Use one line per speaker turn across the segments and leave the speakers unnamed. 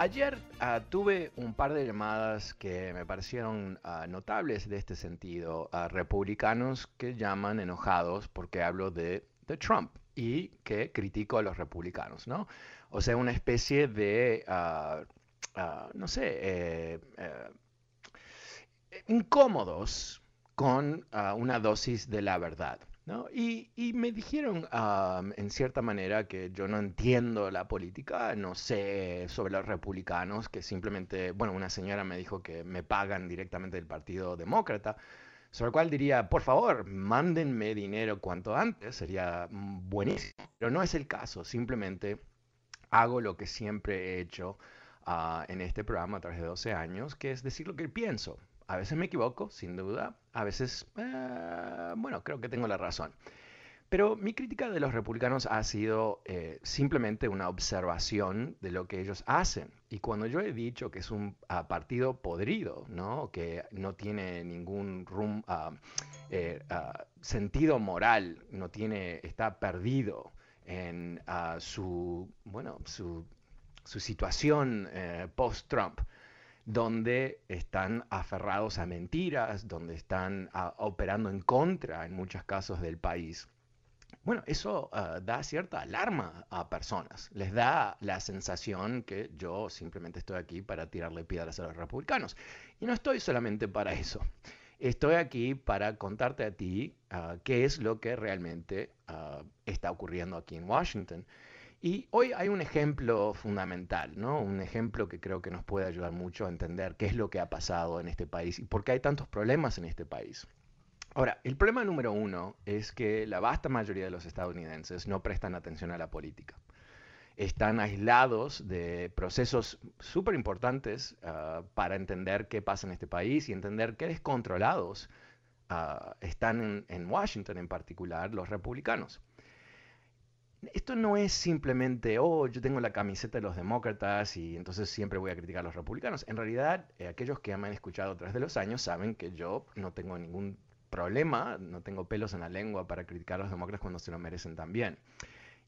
Ayer uh, tuve un par de llamadas que me parecieron uh, notables de este sentido. Uh, republicanos que llaman enojados porque hablo de, Trump y que critico a los republicanos, ¿no? O sea, una especie de, no sé, eh, eh, incómodos con una dosis de la verdad. ¿No? Y, me dijeron um, en cierta manera que yo no entiendo la política, no sé sobre los republicanos, que simplemente, bueno, una señora me dijo que me pagan directamente del Partido Demócrata, sobre el cual diría, por favor, mándenme dinero cuanto antes, sería buenísimo, pero no es el caso, simplemente hago lo que siempre he hecho uh, en este programa a través de 12 años, que es decir lo que pienso, a veces me equivoco, sin duda. A veces, eh, bueno, creo que tengo la razón. Pero mi crítica de los republicanos ha sido eh, simplemente una observación de lo que ellos hacen. Y cuando yo he dicho que es un uh, partido podrido, ¿no? que no tiene ningún rum, uh, uh, sentido moral, no tiene, está perdido en su, bueno, su, su situación post-Trump, donde están aferrados a mentiras, donde están uh, operando en contra en muchos casos del país. Bueno, eso uh, da cierta alarma a personas, les da la sensación que yo simplemente estoy aquí para tirarle piedras a los republicanos. Y no estoy solamente para eso. Estoy aquí para contarte a ti uh, qué es lo que realmente está ocurriendo aquí en Washington. Y hoy hay un ejemplo fundamental, ¿no? Un ejemplo que creo que nos puede ayudar mucho a entender qué es lo que ha pasado en este país y por qué hay tantos problemas en este país. Ahora, el problema número uno es que la vasta mayoría de los estadounidenses no prestan atención a la política. Están aislados de procesos súper importantes uh, para entender qué pasa en este país y entender qué descontrolados uh, están en Washington en particular los republicanos. Esto no es simplemente, oh, yo tengo la camiseta de los demócratas y entonces siempre voy a criticar a los republicanos. En realidad, eh, aquellos que me han escuchado a través de los años saben que yo no tengo ningún problema, no tengo pelos en la lengua para criticar a los demócratas cuando se lo merecen también.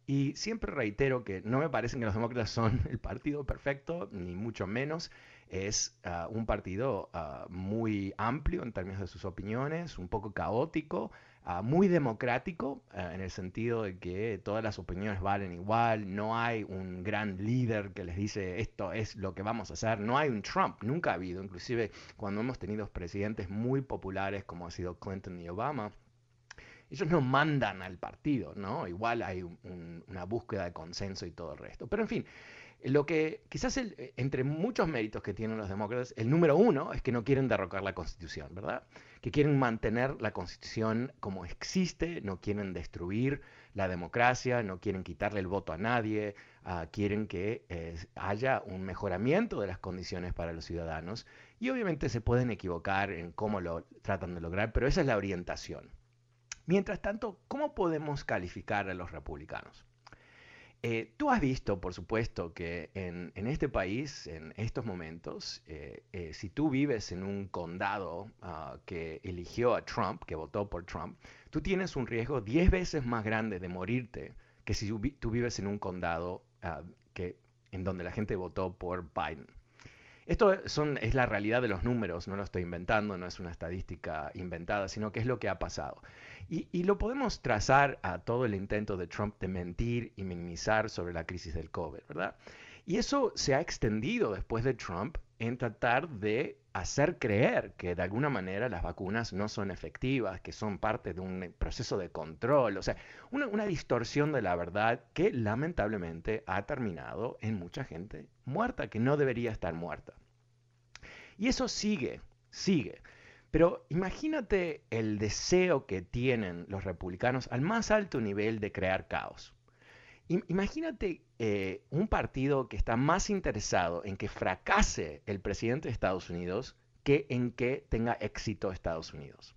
Y siempre reitero que no me parece que los demócratas son el partido perfecto, ni mucho menos. Es uh, un partido uh, muy amplio en términos de sus opiniones, un poco caótico, uh, muy democrático, en el sentido de que todas las opiniones valen igual, no hay un gran líder que les dice esto es lo que vamos a hacer, no hay un Trump, nunca ha habido, inclusive cuando hemos tenido presidentes muy populares como ha sido Clinton y Obama, ellos no mandan al partido, ¿no? Igual hay un, un, una búsqueda de consenso y todo el resto. Pero en fin, lo que quizás el, entre muchos méritos que tienen los demócratas, el número uno es que no quieren derrocar la constitución, ¿verdad? Que quieren mantener la constitución como existe, no quieren destruir la democracia, no quieren quitarle el voto a nadie, uh, quieren que eh, haya un mejoramiento de las condiciones para los ciudadanos y obviamente se pueden equivocar en cómo lo tratan de lograr, pero esa es la orientación. Mientras tanto, ¿cómo podemos calificar a los republicanos? Eh, tú has visto, por supuesto, que en, este país, en estos momentos, eh, eh, si tú vives en un condado ah, que eligió a Trump, que votó por Trump, tú tienes un riesgo 10 veces más grande de morirte que si tú vives en un condado ah, que, en donde la gente votó por Biden. Esto son, es la realidad de los números, no lo estoy inventando, no es una estadística inventada, sino que es lo que ha pasado. Y, lo podemos trazar a todo el intento de Trump de mentir y minimizar sobre la crisis del COVID, ¿verdad? Y eso se ha extendido después de Trump en tratar de hacer creer que de alguna manera las vacunas no son efectivas, que son parte de un proceso de control, o sea, una, distorsión de la verdad que lamentablemente ha terminado en mucha gente muerta, que no debería estar muerta. Y eso sigue, sigue. Pero imagínate el deseo que tienen los republicanos al más alto nivel de crear caos. Imagínate eh, un partido que está más interesado en que fracase el presidente de Estados Unidos que en que tenga éxito Estados Unidos.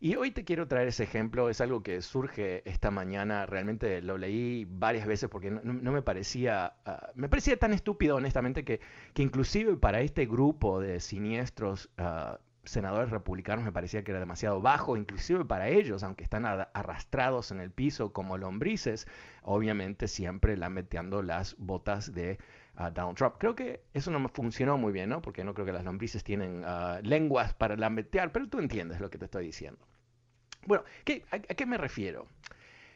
Y hoy te quiero traer ese ejemplo, es algo que surge esta mañana, realmente lo leí varias veces porque no, me parecía, ah, me parecía tan estúpido honestamente que, que, inclusive para este grupo de siniestros uh, senadores republicanos me parecía que era demasiado bajo, inclusive para ellos, aunque están arrastrados en el piso como lombrices, obviamente siempre lameteando las botas de ah, Donald Trump. Creo que eso no funcionó muy bien, ¿no? Porque no creo que las lombrices tienen ah, lenguas para lametear, pero tú entiendes lo que te estoy diciendo. Bueno, a, qué me refiero?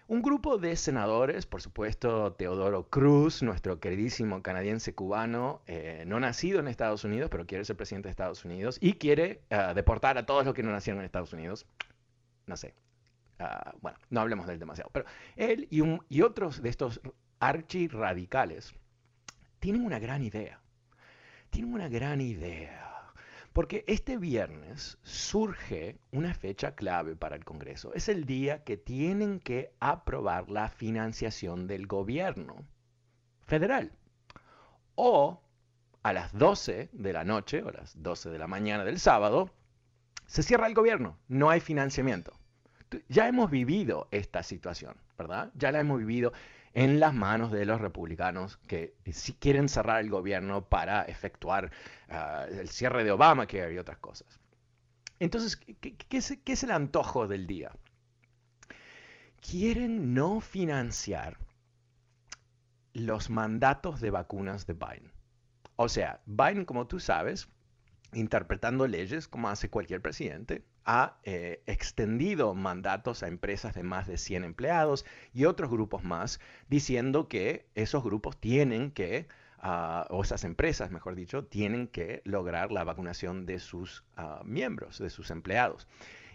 Un grupo de senadores, por supuesto, Teodoro Cruz, nuestro queridísimo canadiense cubano, eh, no nacido en Estados Unidos, pero quiere ser presidente de Estados Unidos y quiere eh, deportar a todos los que no nacieron en Estados Unidos. No sé. Ah, bueno, no hablemos de él demasiado. Pero él y, y otros de estos archirradicales tienen una gran idea. Tienen una gran idea. Porque este viernes surge una fecha clave para el Congreso. Es el día que tienen que aprobar la financiación del gobierno federal. O a las 12 de la noche o a las 12 de la mañana del sábado, se cierra el gobierno, no hay financiamiento. Ya hemos vivido esta situación, ¿verdad? Ya la hemos vivido en las manos de los republicanos que si quieren cerrar el gobierno para efectuar ah, el cierre de Obamacare y otras cosas. Entonces, ¿qué, es, ¿qué, es, el antojo del día? Quieren no financiar los mandatos de vacunas de Biden. O sea, Biden, como tú sabes, interpretando leyes como hace cualquier presidente, ha eh, extendido mandatos a empresas de más de 100 empleados y otros grupos más, diciendo que esos grupos tienen que, ah, o esas empresas, mejor dicho, tienen que lograr la vacunación de sus ah, miembros, de sus empleados.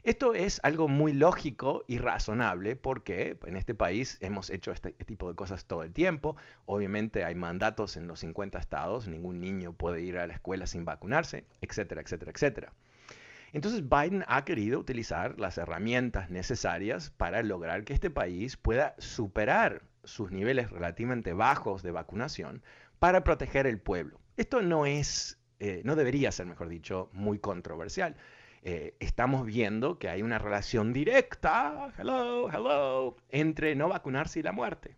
Esto es algo muy lógico y razonable porque en este país hemos hecho este tipo de cosas todo el tiempo. Obviamente hay mandatos en los 50 estados, ningún niño puede ir a la escuela sin vacunarse, etcétera, etcétera, etcétera. Entonces Biden ha querido utilizar las herramientas necesarias para lograr que este país pueda superar sus niveles relativamente bajos de vacunación para proteger el pueblo. Esto no es, eh, no debería ser, mejor dicho, muy controversial. Eh, estamos viendo que hay una relación directa, hello, hello, entre no vacunarse y la muerte.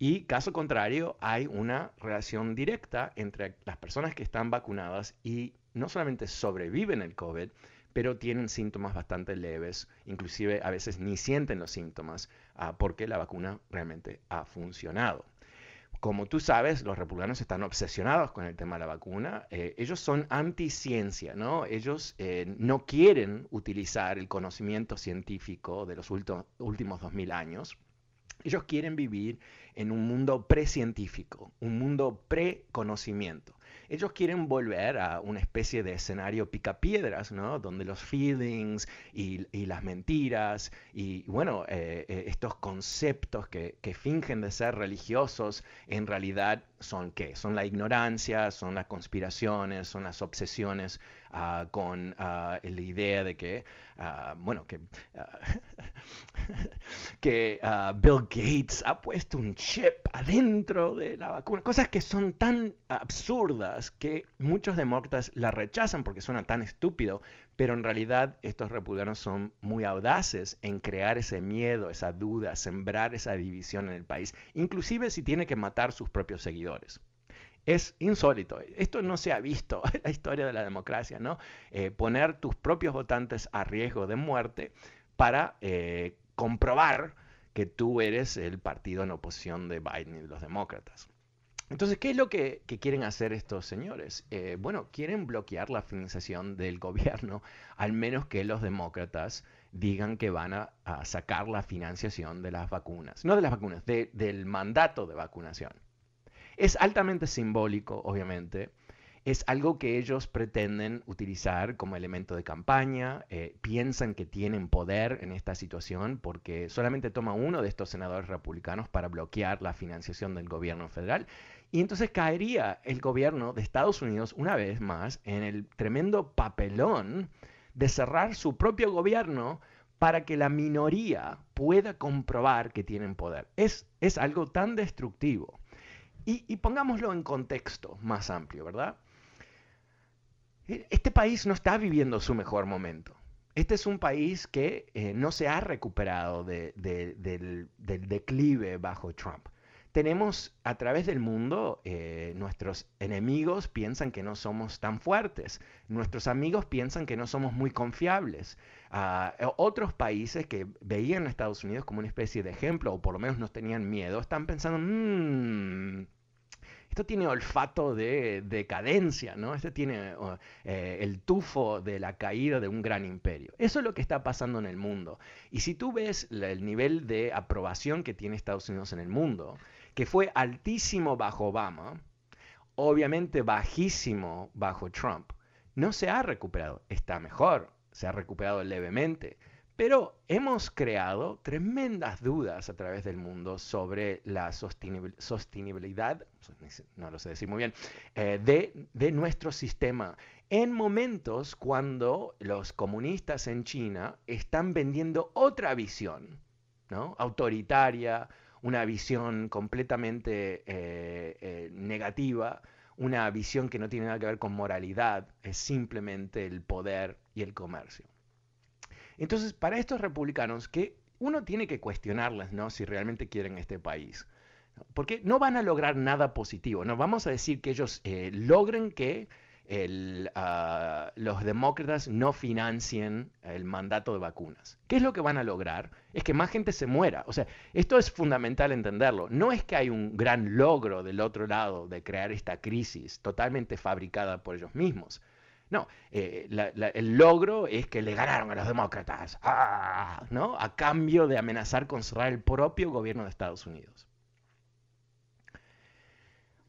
Y caso contrario, hay una relación directa entre las personas que están vacunadas y no solamente sobreviven el COVID, pero tienen síntomas bastante leves, inclusive a veces ni sienten los síntomas ah, porque la vacuna realmente ha funcionado. Como tú sabes, los republicanos están obsesionados con el tema de la vacuna. Eh, ellos son anti-ciencia, ¿no? Ellos eh, no quieren utilizar el conocimiento científico de los últimos 2000 años. Ellos quieren vivir en un mundo precientífico, un mundo pre-conocimiento ellos quieren volver a una especie de escenario picapiedras, ¿no? Donde los feelings y, las mentiras y, bueno, eh, eh, estos conceptos que, que, fingen de ser religiosos en realidad son qué? Son la ignorancia, son las conspiraciones, son las obsesiones Ah, con ah, la idea de que, ah, bueno, que, Bill Gates ha puesto un chip adentro de la vacuna. Cosas que son tan absurdas que muchos demócratas la rechazan porque suena tan estúpido, pero en realidad estos republicanos son muy audaces en crear ese miedo, esa duda, sembrar esa división en el país, inclusive si tiene que matar sus propios seguidores. Es insólito. Esto no se ha visto en la historia de la democracia, ¿no? Eh, poner tus propios votantes a riesgo de muerte para eh, comprobar que tú eres el partido en oposición de Biden y de los demócratas. Entonces, ¿qué es lo que, quieren hacer estos señores? Eh, bueno, quieren bloquear la financiación del gobierno, al menos que los demócratas digan que van a, sacar la financiación de las vacunas, no de las vacunas, del mandato de vacunación. Es altamente simbólico, obviamente, es algo que ellos pretenden utilizar como elemento de campaña, eh, piensan que tienen poder en esta situación porque solamente toma uno de estos senadores republicanos para bloquear la financiación del gobierno federal. Y entonces caería el gobierno de Estados Unidos una vez más en el tremendo papelón de cerrar su propio gobierno para que la minoría pueda comprobar que tienen poder. Es, es algo tan destructivo. Y, pongámoslo en contexto más amplio, ¿verdad? Este país no está viviendo su mejor momento. Este es un país que eh, no se ha recuperado del, declive bajo Trump. Tenemos a través del mundo, eh, nuestros enemigos piensan que no somos tan fuertes, nuestros amigos piensan que no somos muy confiables. Ah, otros países que veían a Estados Unidos como una especie de ejemplo, o por lo menos no tenían miedo, están pensando, mmm, esto tiene olfato de decadencia, ¿no? Esto tiene eh, el tufo de la caída de un gran imperio. Eso es lo que está pasando en el mundo. Y si tú ves el nivel de aprobación que tiene Estados Unidos en el mundo, que fue altísimo bajo Obama, obviamente bajísimo bajo Trump, no se ha recuperado. Está mejor, se ha recuperado levemente, pero hemos creado tremendas dudas a través del mundo sobre la sostenibilidad, no lo sé decir muy bien, eh, de, nuestro sistema en momentos cuando los comunistas en China están vendiendo otra visión, ¿no? autoritaria, una visión completamente eh, eh, negativa, una visión que no tiene nada que ver con moralidad, es simplemente el poder y el comercio. Entonces, para estos republicanos, que uno tiene que cuestionarles, ¿no? Si realmente quieren este país. Porque no van a lograr nada positivo. No vamos a decir que ellos eh, logren que ah, los demócratas no financien el mandato de vacunas. ¿Qué es lo que van a lograr? Es que más gente se muera. O sea, esto es fundamental entenderlo. No es que hay un gran logro del otro lado de crear esta crisis totalmente fabricada por ellos mismos. No, eh, el logro es que le ganaron a los demócratas, ¡ah! ¿no? A cambio de amenazar con cerrar el propio gobierno de Estados Unidos.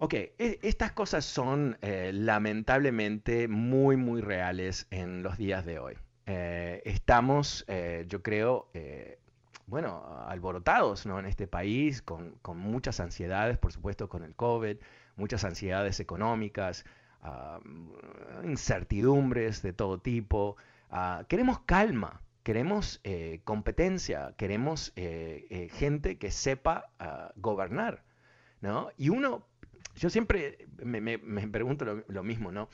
Ok, e, estas cosas son eh, lamentablemente muy, muy reales en los días de hoy. Eh, estamos, yo creo, bueno, alborotados ¿no? en este país, con, muchas ansiedades, por supuesto, con el COVID, muchas ansiedades económicas, incertidumbres de todo tipo. Ah, queremos calma, queremos eh, competencia, queremos eh, eh, gente que sepa ah, gobernar, ¿no? Y uno, yo siempre me, pregunto lo, mismo, ¿no?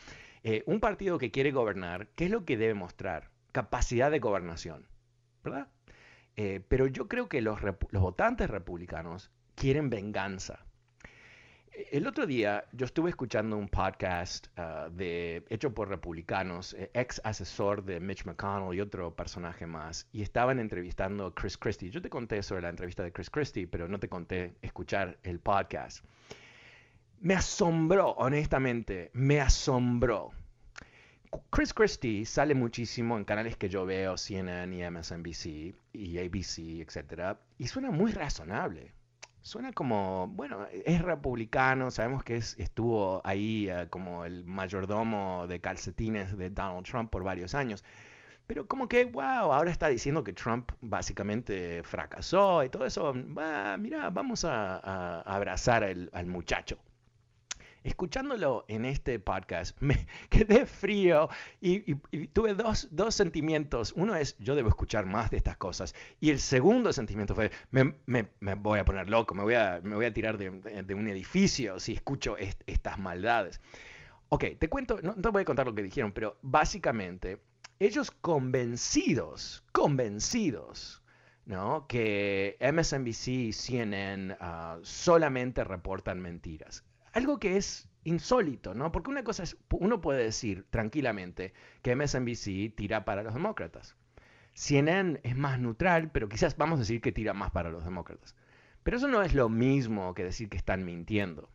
un partido que quiere gobernar, ¿qué es lo que debe mostrar? Capacidad de gobernación, ¿verdad? pero yo creo que los, los votantes republicanos quieren venganza, el otro día yo estuve escuchando un podcast ah, de, hecho por republicanos, eh, ex asesor de Mitch McConnell y otro personaje más, y estaban entrevistando a Chris Christie. Yo te conté sobre la entrevista de Chris Christie, pero no te conté escuchar el podcast. Me asombró, honestamente, me asombró. Chris Christie sale muchísimo en canales que yo veo, CNN y MSNBC y ABC, etc. Y suena muy razonable Suena como, bueno, es republicano, sabemos que es, estuvo ahí eh, como el mayordomo de calcetines de Donald Trump por varios años. Pero como que, wow, ahora está diciendo que Trump básicamente fracasó y todo eso. Va, mira, vamos a, abrazar al muchacho escuchándolo en este podcast, me quedé frío y, tuve dos, sentimientos. Uno es, yo debo escuchar más de estas cosas. Y el segundo sentimiento fue, me, voy a poner loco, me voy a, me voy a tirar de, un edificio si escucho estas maldades. Ok, te cuento, no te voy a contar lo que dijeron, pero básicamente ellos convencidos, convencidos, ¿no? que MSNBC y CNN ah, solamente reportan mentiras. Algo que es insólito, ¿no? Porque una cosa es, uno puede decir tranquilamente que MSNBC tira para los demócratas. CNN es más neutral, pero quizás vamos a decir que tira más para los demócratas. Pero eso no es lo mismo que decir que están mintiendo.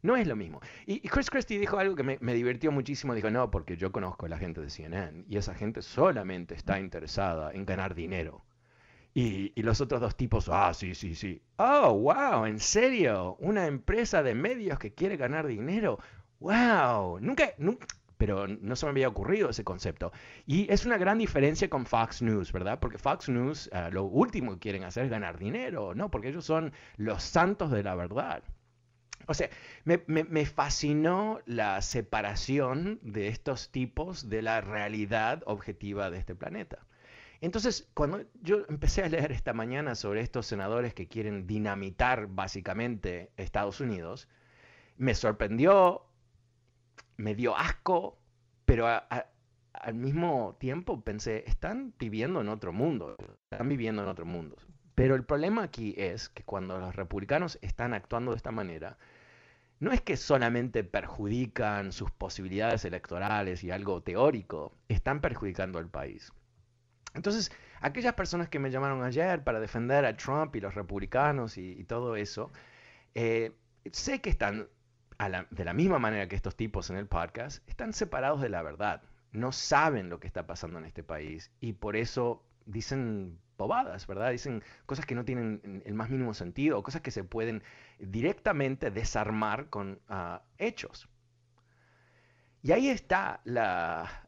No es lo mismo. Y, Chris Christie dijo algo que me, me, divirtió muchísimo. Dijo, no, porque yo conozco a la gente de CNN y esa gente solamente está interesada en ganar dinero. Y, y, los otros dos tipos, ah, sí, sí, sí. Oh, wow, ¿en serio? ¿Una empresa de medios que quiere ganar dinero? Wow, nunca, nunca, pero no se me había ocurrido ese concepto. Y es una gran diferencia con Fox News, ¿verdad? Porque Fox News uh, lo último que quieren hacer es ganar dinero, ¿no? Porque ellos son los santos de la verdad. O sea, me, me, me, fascinó la separación de estos tipos de la realidad objetiva de este planeta. Entonces, cuando yo empecé a leer esta mañana sobre estos senadores que quieren dinamitar básicamente Estados Unidos, me sorprendió, me dio asco, pero al mismo tiempo pensé, están viviendo en otro mundo, están viviendo en otro mundo. Pero el problema aquí es que cuando los republicanos están actuando de esta manera, no es que solamente perjudican sus posibilidades electorales y algo teórico, están perjudicando al país. Entonces, aquellas personas que me llamaron ayer para defender a Trump y los republicanos y, todo eso, eh, sé que están, de la misma manera que estos tipos en el podcast, están separados de la verdad. No saben lo que está pasando en este país y por eso dicen bobadas, ¿verdad? Dicen cosas que no tienen el más mínimo sentido, cosas que se pueden directamente desarmar con uh, hechos. Y ahí está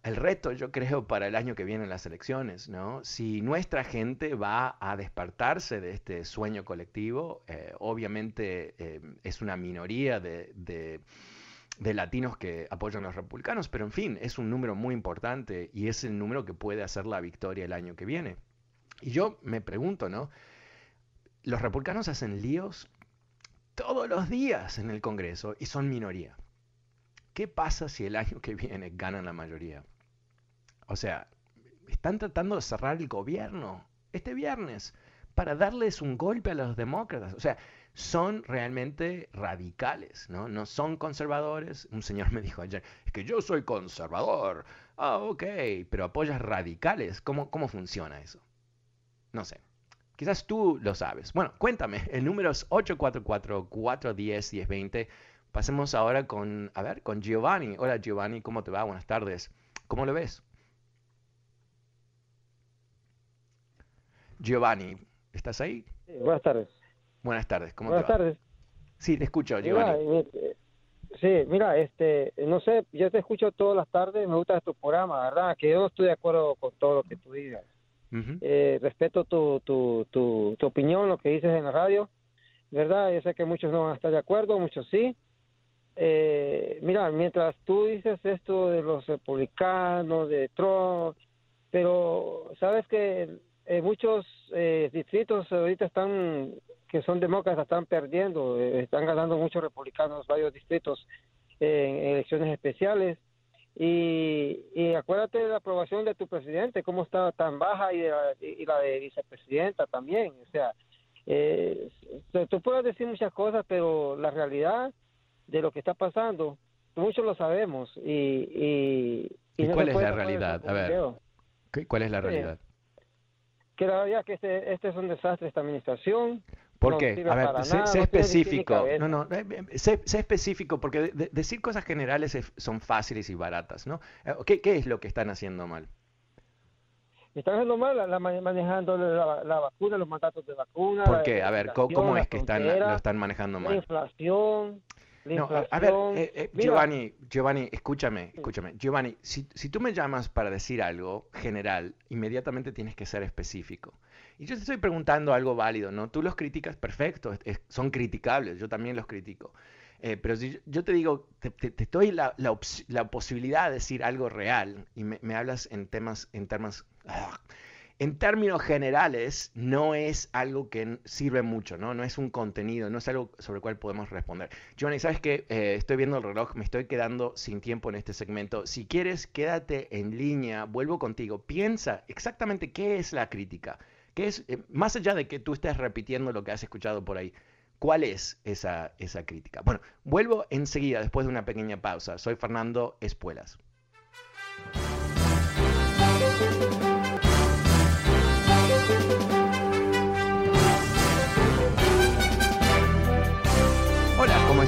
el reto, yo creo, para el año que viene en las elecciones, ¿no? Si nuestra gente va a despertarse de este sueño colectivo, eh, obviamente eh, es una minoría de, de, latinos que apoyan a los republicanos, pero en fin, es un número muy importante y es el número que puede hacer la victoria el año que viene. Y yo me pregunto, ¿no? Los republicanos hacen líos todos los días en el Congreso y son minoría. ¿Qué pasa si el año que viene ganan la mayoría? O sea, están tratando de cerrar el gobierno este viernes para darles un golpe a los demócratas. O sea, son realmente radicales, ¿no? No son conservadores. Un señor me dijo ayer, es que yo soy conservador. Ah, ok, pero apoyas radicales. ¿Cómo, ¿Cómo funciona eso? No sé. Quizás tú lo sabes. Bueno, cuéntame. El número es 844-410-1020. Pasemos ahora con, a ver, con Giovanni. Hola Giovanni, ¿cómo te va? Buenas tardes. ¿Cómo lo ves? Giovanni, ¿estás ahí?
Sí, buenas tardes.
Buenas tardes, ¿cómo
buenas
te
va? Buenas tardes.
Sí, te escucho, Giovanni. Mira,
sí, mira, este, no sé, yo te escucho todas las tardes, me gusta tu programa, ¿verdad? Que yo no estoy de acuerdo con todo lo que tú digas. eh, respeto tu, tu, tu, tu opinión, lo que dices en la radio, ¿verdad? Yo sé que muchos no van a estar de acuerdo, muchos sí, eh, mira, mientras tú dices esto de los republicanos, de Trump, pero sabes que eh, muchos eh, distritos ahorita están, que son demócratas, están perdiendo, eh, están ganando muchos republicanos, varios distritos en elecciones especiales. Y, y, acuérdate de la aprobación de tu presidente, cómo estaba tan baja y, y la de vicepresidenta también. O sea, eh, tú puedes decir muchas cosas, pero la realidad de lo que está pasando, muchos lo sabemos. ¿Y,
y, cuál es la realidad? A ver, ¿cuál es la realidad?
que la realidad que este, este es un desastre esta administración.
¿Por qué? A ver, sé, específico. No, no, eh, eh, sé, específico, porque decir cosas generales son fáciles y baratas, ¿no? Eh, ¿Qué, ¿Qué, es lo que están haciendo mal?
Están haciendo mal la, manejando la, vacuna, los mandatos de vacuna.
¿Por qué? A ver, ¿cómo, es que están, lo están manejando mal?
La inflación,
no, a ver, eh, eh, Giovanni, Giovanni, escúchame, escúchame. Giovanni, si, si, tú me llamas para decir algo general, inmediatamente tienes que ser específico. Y yo te estoy preguntando algo válido, ¿no? Tú los criticas, perfecto, son criticables, yo también los critico. Eh, pero si yo te digo, te, te, doy la, la, la, posibilidad de decir algo real y me, me hablas en temas, en temas, ah, en términos generales, no es algo que sirve mucho, ¿no? No es un contenido, no es algo sobre el cual podemos responder. Johnny, ¿sabes qué? Eh, estoy viendo el reloj, me estoy quedando sin tiempo en este segmento. Si quieres, quédate en línea, vuelvo contigo. Piensa exactamente qué es la crítica. ¿Qué es, eh, más allá de que tú estés repitiendo lo que has escuchado por ahí, ¿cuál es esa, esa crítica? Bueno, vuelvo enseguida, después de una pequeña pausa. Soy Fernando Espuelas.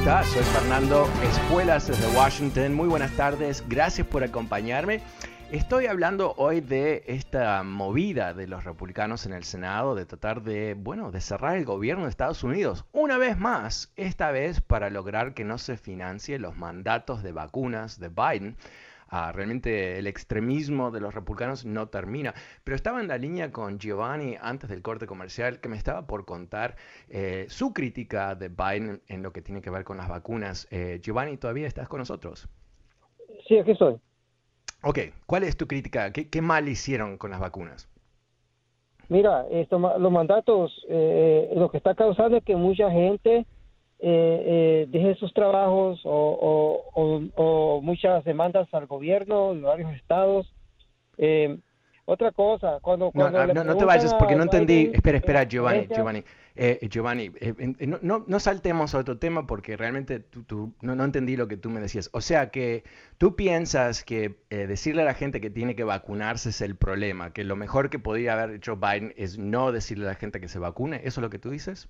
Soy Fernando Espuelas desde Washington. Muy buenas tardes, gracias por acompañarme. Estoy hablando hoy de esta movida de los republicanos en el Senado de tratar de, bueno, de cerrar el gobierno de Estados Unidos. Una vez más, esta vez para lograr que no se financie los mandatos de vacunas de Biden realmente el extremismo de los republicanos no termina. Pero estaba en la línea con Giovanni antes del corte comercial que me estaba por contar eh, su crítica de Biden en lo que tiene que ver con las vacunas. Eh, Giovanni, ¿todavía estás con nosotros?
Sí, aquí estoy.
Ok, ¿cuál es tu crítica? ¿Qué, mal hicieron con las vacunas?
Mira, esto, los mandatos, eh, lo que está causando es que mucha gente eh, eh, deje sus trabajos o, muchas demandas al gobierno de varios estados. Eh, otra cosa, cuando...
no, ah, no, te vayas porque no entendí. espera, espera, Giovanni, Giovanni. Eh, Giovanni, no, no, saltemos a otro tema porque realmente tú, no, no, entendí lo que tú me decías. O sea que tú piensas que decirle a la gente que tiene que vacunarse es el problema, que lo mejor que podría haber hecho Biden es no decirle a la gente que se vacune. ¿Eso es lo que tú dices?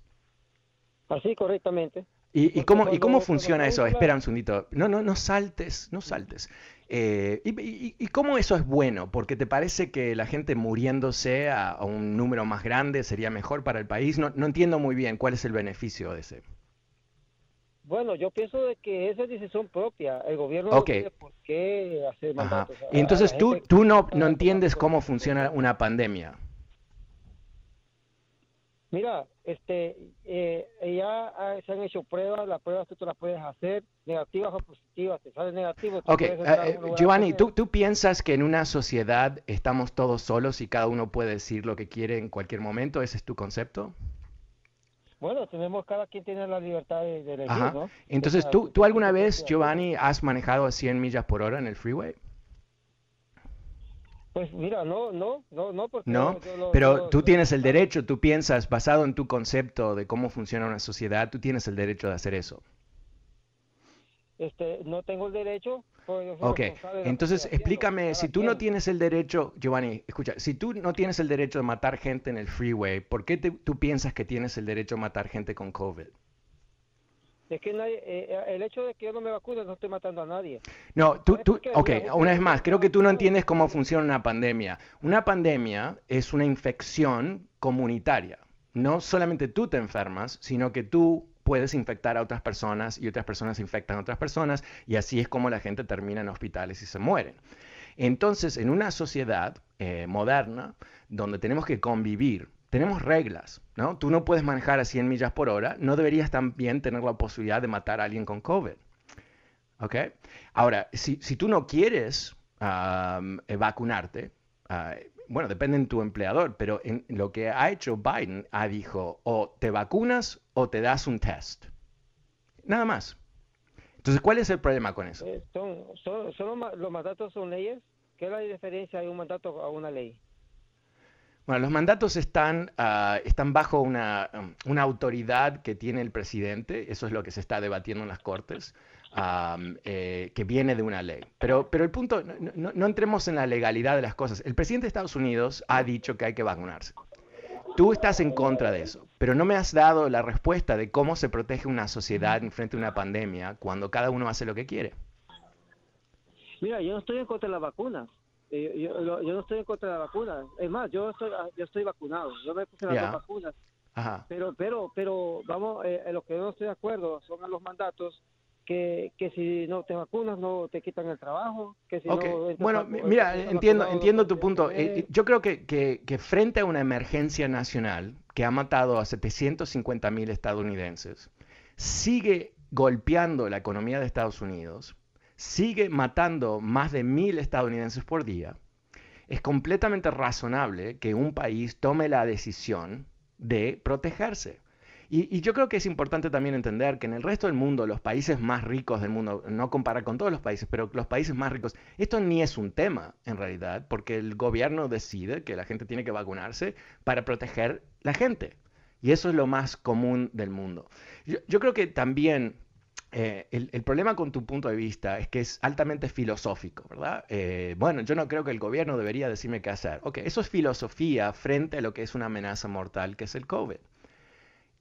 Así correctamente.
¿Y, y cómo, ¿y cómo funciona eso? Espera un segundito. No, no, no saltes, no saltes. Eh, y, y, cómo eso es bueno? Porque te parece que la gente muriéndose a, un número más grande sería mejor para el país. No, no entiendo muy bien cuál es el beneficio de ese.
Bueno, yo pienso de que esa es decisión propia. El gobierno no tiene por qué hacer
mandatos. Y entonces tú, tú no, no entiendes cómo funciona una pandemia.
Mira, este, eh, ya ah, se han hecho pruebas, las pruebas tú te las puedes hacer, negativas o positivas, te sale negativo.
Ok, eh, eh, Giovanni, ¿tú, ¿tú piensas que en una sociedad estamos todos solos y cada uno puede decir lo que quiere en cualquier momento? ¿Ese es tu concepto?
Bueno, tenemos, cada quien tiene la libertad de, elegir, ¿no?
Entonces, ¿tú, ¿tú alguna vez, Giovanni, has manejado a 100 millas por hora en el freeway?
Pues mira, no, no, no, no, porque...
No, pero tú tienes el derecho, tú piensas, basado en tu concepto de cómo funciona una sociedad, tú tienes el derecho de hacer eso.
Este, no tengo el derecho.
Ok, entonces explícame, si tú no tienes el derecho, Giovanni, escucha, si tú no tienes el derecho de matar gente en el freeway, ¿por qué tú piensas que tienes el derecho de matar gente con COVID?
Es que eh, eh, el hecho de que yo no me vacune no estoy matando a nadie.
No, tú, tú, ok, una vez más, creo que tú no entiendes cómo funciona una pandemia. Una pandemia es una infección comunitaria. No solamente tú te enfermas, sino que tú puedes infectar a otras personas y otras personas infectan a otras personas y así es como la gente termina en hospitales y se mueren. Entonces, en una sociedad eh, moderna, donde tenemos que convivir tenemos reglas, ¿no? Tú no puedes manejar a 100 millas por hora, no deberías también tener la posibilidad de matar a alguien con COVID. ¿Ok? Ahora, si, tú no quieres eh, vacunarte, ah, bueno, depende de tu empleador, pero en lo que ha hecho Biden, ha dicho, o te vacunas o te das un test. Nada más. Entonces, ¿cuál es el problema con eso?
Eh, son, los mandatos son leyes. ¿Qué es la diferencia de un mandato a una ley?
Bueno, los mandatos están, ah, están bajo una, autoridad que tiene el presidente, eso es lo que se está debatiendo en las Cortes, eh, que viene de una ley. Pero, pero el punto, no, entremos en la legalidad de las cosas. El presidente de Estados Unidos ha dicho que hay que vacunarse. Tú estás en contra de eso, pero no me has dado la respuesta de cómo se protege una sociedad en frente a una pandemia cuando cada uno hace lo que quiere.
Mira, yo no estoy en contra de las vacunas. Eh, yo, yo, no estoy en contra de la vacuna. Es más, yo estoy, ah, yo estoy vacunado. Yo me puse las vacunas. Pero, pero, pero, vamos, eh, en lo que yo no estoy de acuerdo son a los mandatos que, que si no te vacunas no te quitan el trabajo. Que si
bueno, mira, entiendo, entiendo tu punto. Eh, yo creo que, que, que, frente a una emergencia nacional que ha matado a 750 mil estadounidenses, sigue golpeando la economía de Estados Unidos, sigue matando más de mil estadounidenses por día, es completamente razonable que un país tome la decisión de protegerse. Y, yo creo que es importante también entender que en el resto del mundo, los países más ricos del mundo, no comparar con todos los países, pero los países más ricos, esto ni es un tema en realidad, porque el gobierno decide que la gente tiene que vacunarse para proteger la gente. Y eso es lo más común del mundo. Yo, creo que también eh, el, problema con tu punto de vista es que es altamente filosófico, ¿verdad? Eh, bueno, yo no creo que el gobierno debería decirme qué hacer. Ok, eso es filosofía frente a lo que es una amenaza mortal, que es el COVID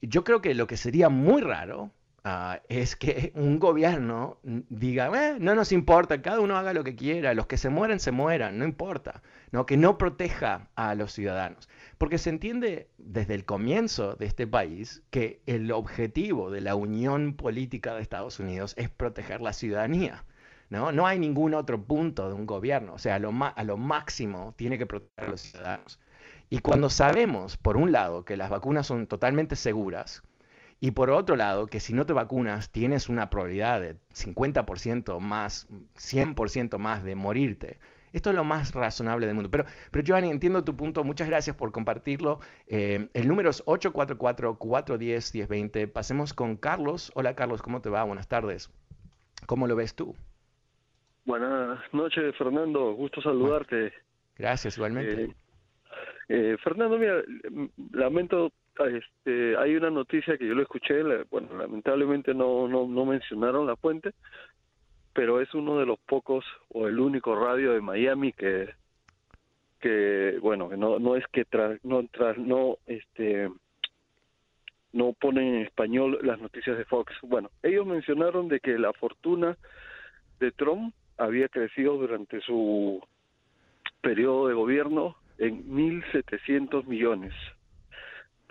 yo creo que lo que sería muy raro ah, es que un gobierno diga, eh, no nos importa, cada uno haga lo que quiera, los que se mueren, se mueran, no importa, ¿no? que no proteja a los ciudadanos. Porque se entiende desde el comienzo de este país que el objetivo de la unión política de Estados Unidos es proteger la ciudadanía. ¿no? no hay ningún otro punto de un gobierno, o sea, lo, a lo máximo tiene que proteger a los ciudadanos. Y cuando sabemos, por un lado, que las vacunas son totalmente seguras, y por otro lado, que si no te vacunas tienes una probabilidad de 50% más, 100% más de morirte. Esto es lo más razonable del mundo. Pero, pero Giovanni, entiendo tu punto. Muchas gracias por compartirlo. Eh, el número es 844-410-1020. Pasemos con Carlos. Hola Carlos, ¿cómo te va? Buenas tardes. ¿Cómo lo ves tú?
Buenas noches, Fernando. Gusto saludarte.
Gracias, igualmente.
Eh, eh, Fernando, mira, lamento, este, hay una noticia que yo lo escuché, bueno, lamentablemente no, no, no mencionaron la fuente, pero es uno de los pocos o el único radio de Miami que, que bueno, no, no es que tras, no, tras, no, este, no ponen en español las noticias de Fox. Bueno, ellos mencionaron de que la fortuna de Trump había crecido durante su periodo de gobierno en 1.700 millones.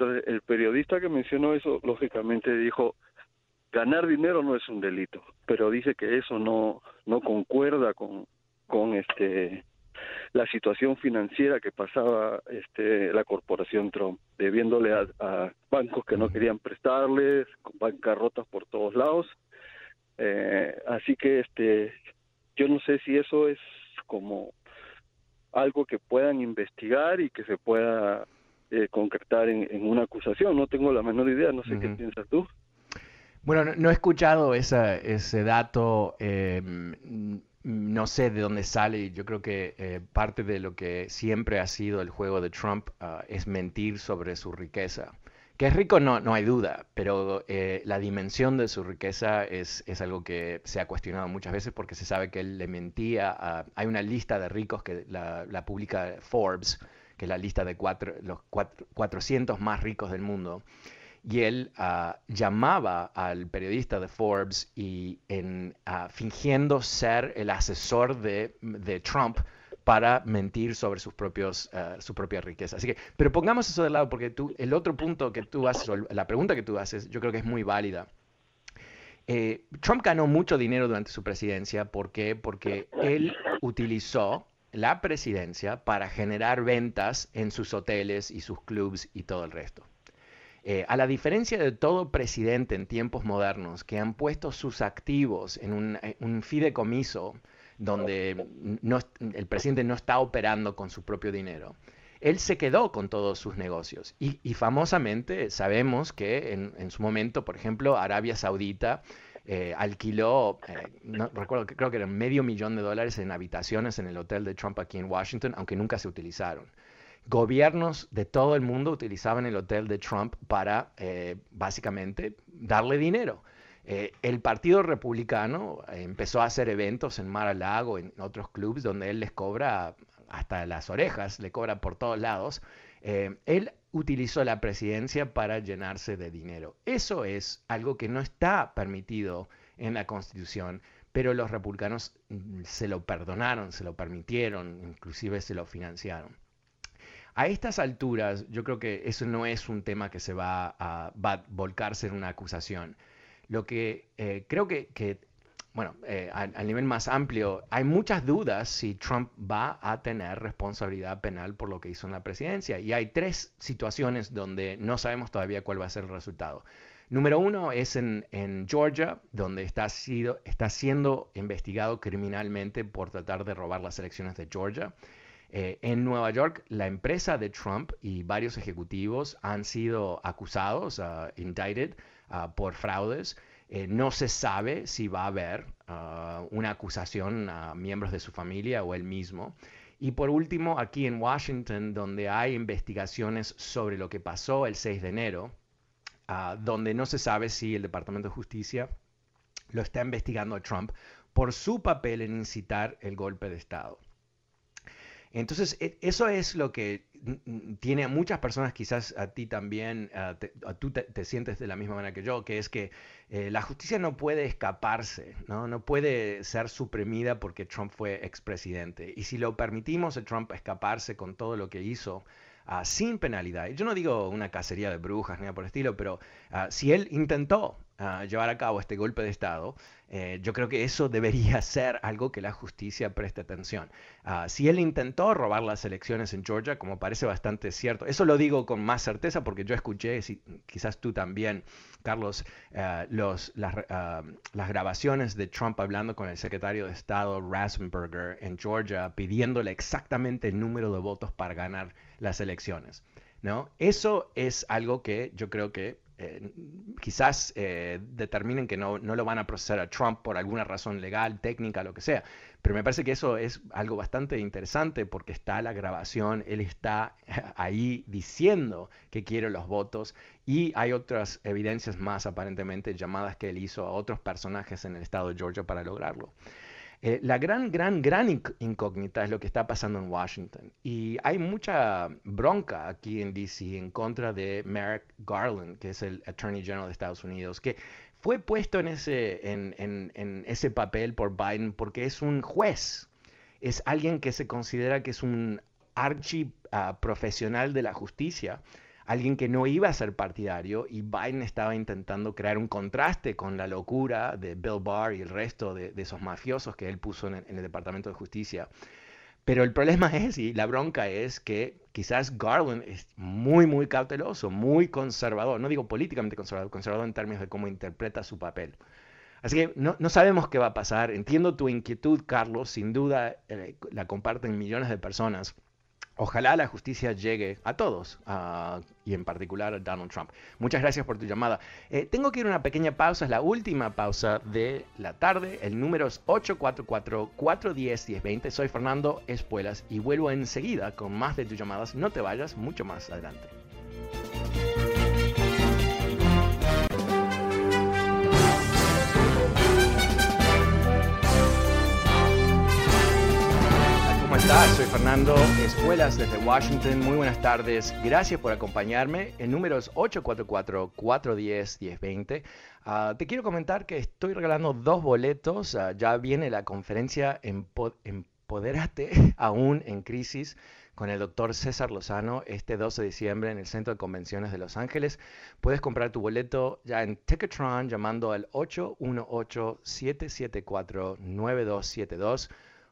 Entonces, el periodista que mencionó eso, lógicamente dijo, ganar dinero no es un delito, pero dice que eso no, no concuerda con, con este la situación financiera que pasaba este la corporación Trump, debiéndole a, bancos que no querían prestarles, con bancarrotas por todos lados. Eh, así que este yo no sé si eso es como algo que puedan investigar y que se pueda eh, concretar en, una acusación. No tengo la menor idea, no sé qué piensas tú.
Bueno, no, he escuchado ese dato, em, no sé de dónde sale, yo creo que eh, parte de lo que siempre ha sido el juego de Trump ah, es mentir sobre su riqueza. Que es rico no, no hay duda, pero eh, la dimensión de su riqueza es, es, algo que se ha cuestionado muchas veces porque se sabe que él le mentía. A, hay una lista de ricos que la, la publica Forbes, que es la lista de cuatro, los cuatro, 400 más ricos del mundo. Y él uh, llamaba al periodista de Forbes y en, uh, fingiendo ser el asesor de, de Trump para mentir sobre sus propios, uh, su propia riqueza. Así que, pero pongamos eso de lado porque tú, el otro punto que tú haces, la pregunta que tú haces, yo creo que es muy válida. Eh, Trump ganó mucho dinero durante su presidencia. ¿Por qué? Porque él utilizó la presidencia para generar ventas en sus hoteles y sus clubs y todo el resto. Eh, a la diferencia de todo presidente en tiempos modernos que han puesto sus activos en un, un fideicomiso donde el presidente no está operando con su propio dinero. Él se quedó con todos sus negocios y, famosamente sabemos que en, su momento, por ejemplo, Arabia Saudita eh, alquiló, eh, no recuerdo, creo que eran medio millón de dólares en habitaciones en el hotel de Trump aquí en Washington, aunque nunca se utilizaron. Gobiernos de todo el mundo utilizaban el hotel de Trump para eh, básicamente darle dinero. Eh, el Partido Republicano empezó a hacer eventos en Mar a Lago, en otros clubes, donde él les cobra hasta las orejas, le cobra por todos lados. Eh, él utilizó la presidencia para llenarse de dinero. Eso es algo que no está permitido en la Constitución, pero los republicanos mm, se lo perdonaron, se lo permitieron, inclusive se lo financiaron. A estas alturas, yo creo que eso no es un tema que se va a, volcarse en una acusación. Lo que eh, creo que, bueno, eh, a, nivel más amplio, hay muchas dudas si Trump va a tener responsabilidad penal por lo que hizo en la presidencia. Y hay tres situaciones donde no sabemos todavía cuál va a ser el resultado. Número uno es en, Georgia, donde está, sido, está siendo investigado criminalmente por tratar de robar las elecciones de Georgia. Eh, en Nueva York, la empresa de Trump y varios ejecutivos han sido acusados, uh, indicted, uh, por fraudes. Eh, no se sabe si va a haber uh, una acusación a miembros de su familia o él mismo. Y por último, aquí en Washington, donde hay investigaciones sobre lo que pasó el 6 de enero, donde no se sabe si el Departamento de Justicia lo está investigando a Trump por su papel en incitar el golpe de Estado. Entonces, e, eso es lo que tiene a muchas personas, quizás a ti también, tú te, sientes de la misma manera que yo, que es que eh, la justicia no puede escaparse, ¿no? no puede ser suprimida porque Trump fue expresidente. Y si lo permitimos a Trump escaparse con todo lo que hizo, ah, sin penalidad. Yo no digo una cacería de brujas ni nada por el estilo, pero ah, si él intentó llevar a cabo este golpe de Estado, eh, yo creo que eso debería ser algo que la justicia preste atención. Ah, si él intentó robar las elecciones en Georgia, como parece bastante cierto, eso lo digo con más certeza porque yo escuché, si, quizás tú también, Carlos, eh, los, las, ah, las, grabaciones de Trump hablando con el secretario de Estado Rasenberger en Georgia, pidiéndole exactamente el número de votos para ganar las elecciones. ¿no? Eso es algo que yo creo que eh, quizás eh, determinen que no, no, lo van a procesar a Trump por alguna razón legal, técnica, lo que sea. Pero me parece que eso es algo bastante interesante porque está la grabación, él está ahí diciendo que quiere los votos y hay otras evidencias más aparentemente llamadas que él hizo a otros personajes en el estado de Georgia para lograrlo. Eh, la gran, gran, gran incógnita es lo que está pasando en Washington. Y hay mucha bronca aquí en DC en contra de Merrick Garland, que es el Attorney General de Estados Unidos, que fue puesto en ese, en, ese papel por Biden porque es un juez. Es alguien que se considera que es un archi ah, profesional de la justicia alguien que no iba a ser partidario y Biden estaba intentando crear un contraste con la locura de Bill Barr y el resto de, esos mafiosos que él puso en el, Departamento de Justicia. Pero el problema es, y la bronca es, que quizás Garland es muy, muy cauteloso, muy conservador, no digo políticamente conservador, conservador en términos de cómo interpreta su papel. Así que no, sabemos qué va a pasar. Entiendo tu inquietud, Carlos, sin duda eh, la comparten millones de personas. Ojalá la justicia llegue a todos y en particular a Donald Trump. Muchas gracias por tu llamada. Eh, tengo que ir a una pequeña pausa, es la última pausa de la tarde. El número es 844-410-1020. Soy Fernando Espuelas y vuelvo enseguida con más de tus llamadas. No te vayas, mucho más adelante. Soy Fernando Escuelas desde Washington. Muy buenas tardes. Gracias por acompañarme. El número es 844-410-1020. Ah, te quiero comentar que estoy regalando dos boletos. Ah, ya viene la conferencia Empodérate aún en crisis con el doctor César Lozano este 12 de diciembre en el Centro de Convenciones de Los Ángeles. Puedes comprar tu boleto ya en Ticketron llamando al 818-774-9272.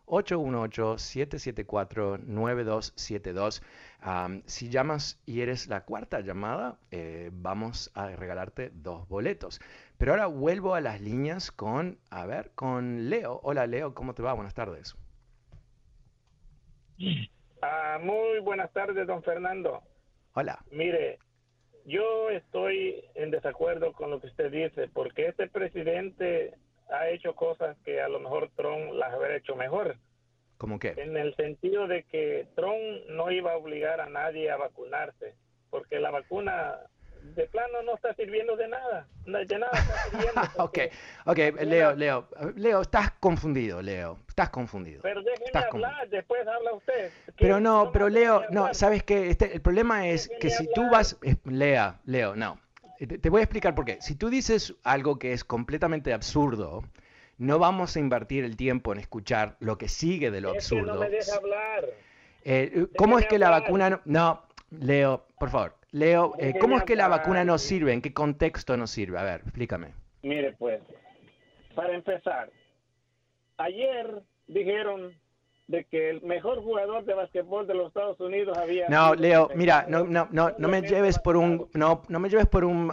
818-774-9272. si llamas y eres la cuarta llamada, eh, vamos a regalarte dos boletos. Pero ahora vuelvo a las líneas con, a ver, con Leo. Hola Leo, ¿cómo te va? Buenas tardes.
Ah, muy buenas tardes, don Fernando.
Hola.
Mire, yo estoy en desacuerdo con lo que usted dice, porque este presidente ha hecho cosas que a lo mejor Trump las haber hecho mejor.
¿Cómo qué?
En el sentido de que Trump no iba a obligar a nadie a vacunarse, porque la vacuna de plano no está sirviendo de nada. De nada está sirviendo.
ok, ok, Leo, Leo, Leo, estás confundido, Leo, estás confundido.
Pero déjeme hablar, después habla usted.
Pero no, pero Leo, no, sabes que este, el problema es que si tú vas, Lea, Leo, no, te, voy a explicar por qué. Si tú dices algo que es completamente absurdo, no vamos a invertir el tiempo en escuchar lo que sigue de lo absurdo.
no me deja hablar.
Eh, ¿Cómo es que la vacuna no, no, Leo, por favor, Leo, eh, ¿cómo es que la vacuna no sirve? ¿En qué contexto no sirve? A ver, explícame.
Mire, pues, para empezar, ayer dijeron de que el mejor jugador de basquetbol de los Estados Unidos había
No, Leo, mira, no no no no me lleves por un no no me lleves por un,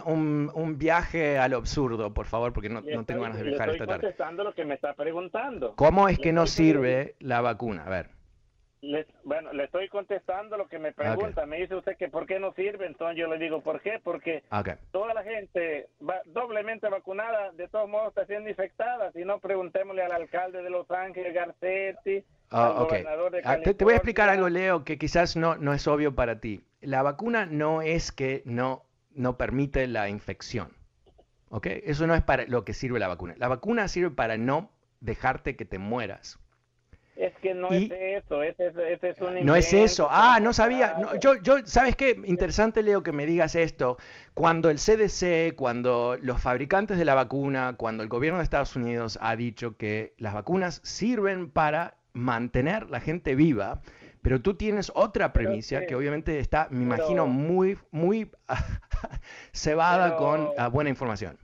un, viaje al absurdo, por favor, porque no, no tengo ganas de viajar esta tarde.
contestando lo que me está preguntando.
¿Cómo es que no sirve la vacuna? A ver.
bueno, le estoy contestando lo que me pregunta. Me dice usted que por qué no sirve. Entonces yo le digo, ¿por qué? Porque toda la gente va, doblemente vacunada, de todos modos está siendo infectada. Si no, preguntémosle al alcalde de Los Ángeles, Garcetti,
California. Ah, te, voy a explicar algo, Leo, que quizás no, no es obvio para ti. La vacuna no es que no, no permite la infección. ¿Ok? Eso no es para lo que sirve la vacuna. La vacuna sirve para no dejarte que te mueras.
Es que no es eso, ese, es un
No es eso. Ah, no sabía. yo, yo, ¿sabes qué? Interesante, Leo, que me digas esto. Cuando el CDC, cuando los fabricantes de la vacuna, cuando el gobierno de Estados Unidos ha dicho que las vacunas sirven para mantener la gente viva, pero tú tienes otra premisa que obviamente está, me imagino, muy, muy cebada con ah, buena información.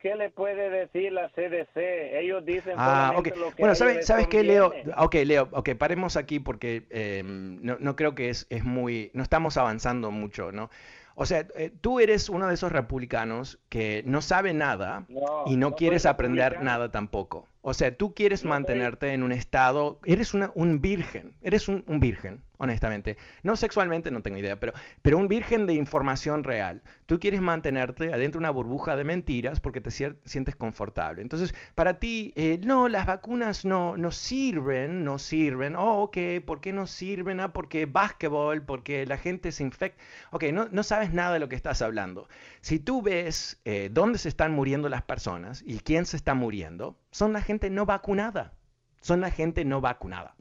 ¿Qué le puede decir la CDC? Ellos dicen ah,
okay. lo que Bueno, ¿sabes, ¿sabes qué, Leo? Ok, Leo, ok, paremos aquí porque eh, no, no, creo que es, es muy... No estamos avanzando mucho, ¿no? O sea, eh, tú eres uno de esos republicanos que no sabe nada y no, quieres aprender nada tampoco. O sea, tú quieres mantenerte en un estado, eres una, un virgen, eres un, un virgen honestamente. No sexualmente, no tengo idea, pero, pero un virgen de información real. Tú quieres mantenerte adentro de una burbuja de mentiras porque te sientes confortable. Entonces, para ti, eh, no, las vacunas no, no sirven, no sirven. Oh, ok, ¿por qué no sirven? Ah, porque básquetbol, porque la gente se infecta. Ok, no, no sabes nada de lo que estás hablando. Si tú ves eh, dónde se están muriendo las personas y quién se está muriendo, son la gente no vacunada. Son la gente no vacunada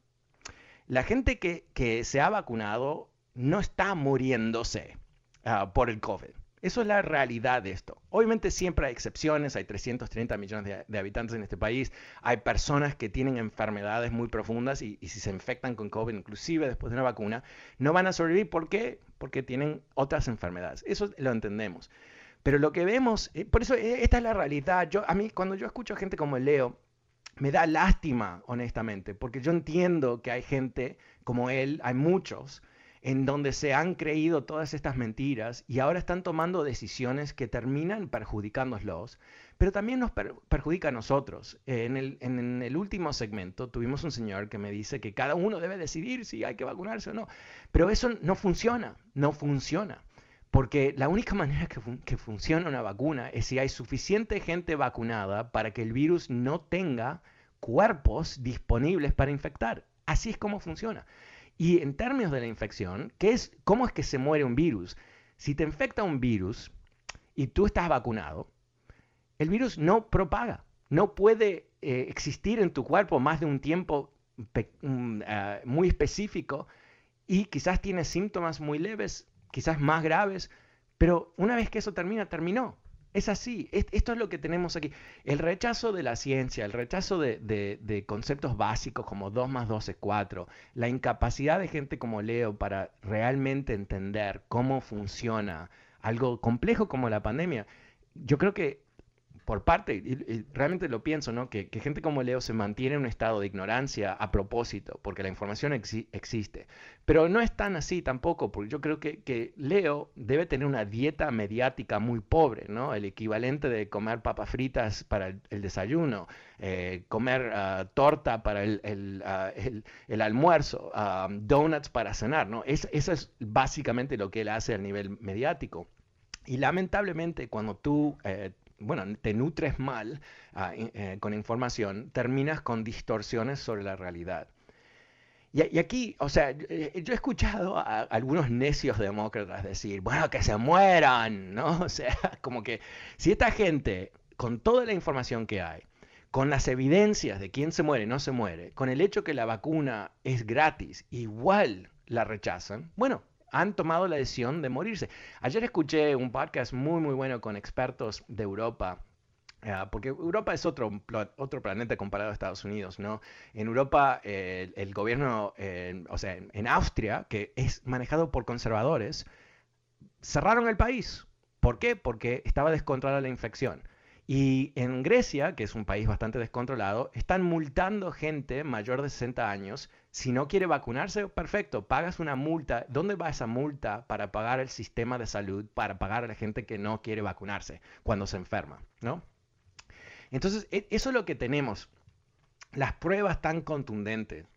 la gente que, se ha vacunado no está muriéndose ah, por el COVID. Eso es la realidad de esto. Obviamente siempre hay excepciones, hay 330 millones de, habitantes en este país, hay personas que tienen enfermedades muy profundas y, si se infectan con COVID, inclusive después de una vacuna, no van a sobrevivir. ¿Por qué? Porque tienen otras enfermedades. Eso lo entendemos. Pero lo que vemos, eh, por eso eh, esta es la realidad. Yo, a mí, cuando yo escucho a gente como Leo, me da lástima, honestamente, porque yo entiendo que hay gente como él, hay muchos, en donde se han creído todas estas mentiras y ahora están tomando decisiones que terminan perjudicándolos, pero también nos perjudica a nosotros. En el, en el, último segmento tuvimos un señor que me dice que cada uno debe decidir si hay que vacunarse o no, pero eso no funciona, no funciona. Porque la única manera que, funciona una vacuna es si hay suficiente gente vacunada para que el virus no tenga cuerpos disponibles para infectar. Así es como funciona. Y en términos de la infección, ¿qué es, ¿cómo es que se muere un virus? Si te infecta un virus y tú estás vacunado, el virus no propaga, no puede eh, existir en tu cuerpo más de un tiempo mm, ah, muy específico y quizás tienes síntomas muy leves quizás más graves, pero una vez que eso termina, terminó. Es así, esto es lo que tenemos aquí. El rechazo de la ciencia, el rechazo de, conceptos básicos como 2 más 2 es 4, la incapacidad de gente como Leo para realmente entender cómo funciona algo complejo como la pandemia, yo creo que por parte, realmente lo pienso, ¿no? Que, gente como Leo se mantiene en un estado de ignorancia a propósito, porque la información existe. Pero no es tan así tampoco, porque yo creo que, Leo debe tener una dieta mediática muy pobre, ¿no? El equivalente de comer papas fritas para el, desayuno, eh, comer ah, torta para el, ah, almuerzo, ah, donuts para cenar, ¿no? eso es básicamente lo que él hace a nivel mediático. Y lamentablemente cuando tú eh, bueno, te nutres mal ah, eh, con información, terminas con distorsiones sobre la realidad. Y, aquí, o sea, eh, yo he escuchado a algunos necios demócratas decir, bueno, que se mueran, ¿no? O sea, como que si esta gente, con toda la información que hay, con las evidencias de quién se muere no se muere, con el hecho que la vacuna es gratis, igual la rechazan, bueno, han tomado la decisión de morirse. Ayer escuché un podcast muy, muy bueno con expertos de Europa. Eh, porque Europa es otro, otro planeta comparado a Estados Unidos, ¿no? En Europa, eh, el gobierno, o sea, en Austria, que es manejado por conservadores, cerraron el país. ¿Por qué? Porque estaba descontrolada la infección. Y en Grecia, que es un país bastante descontrolado, están multando gente mayor de 60 años. Si no quiere vacunarse, perfecto, pagas una multa. ¿Dónde va esa multa para pagar el sistema de salud, para pagar a la gente que no quiere vacunarse cuando se enferma? ¿no? Entonces, e, eso es lo que tenemos. Las pruebas tan contundentes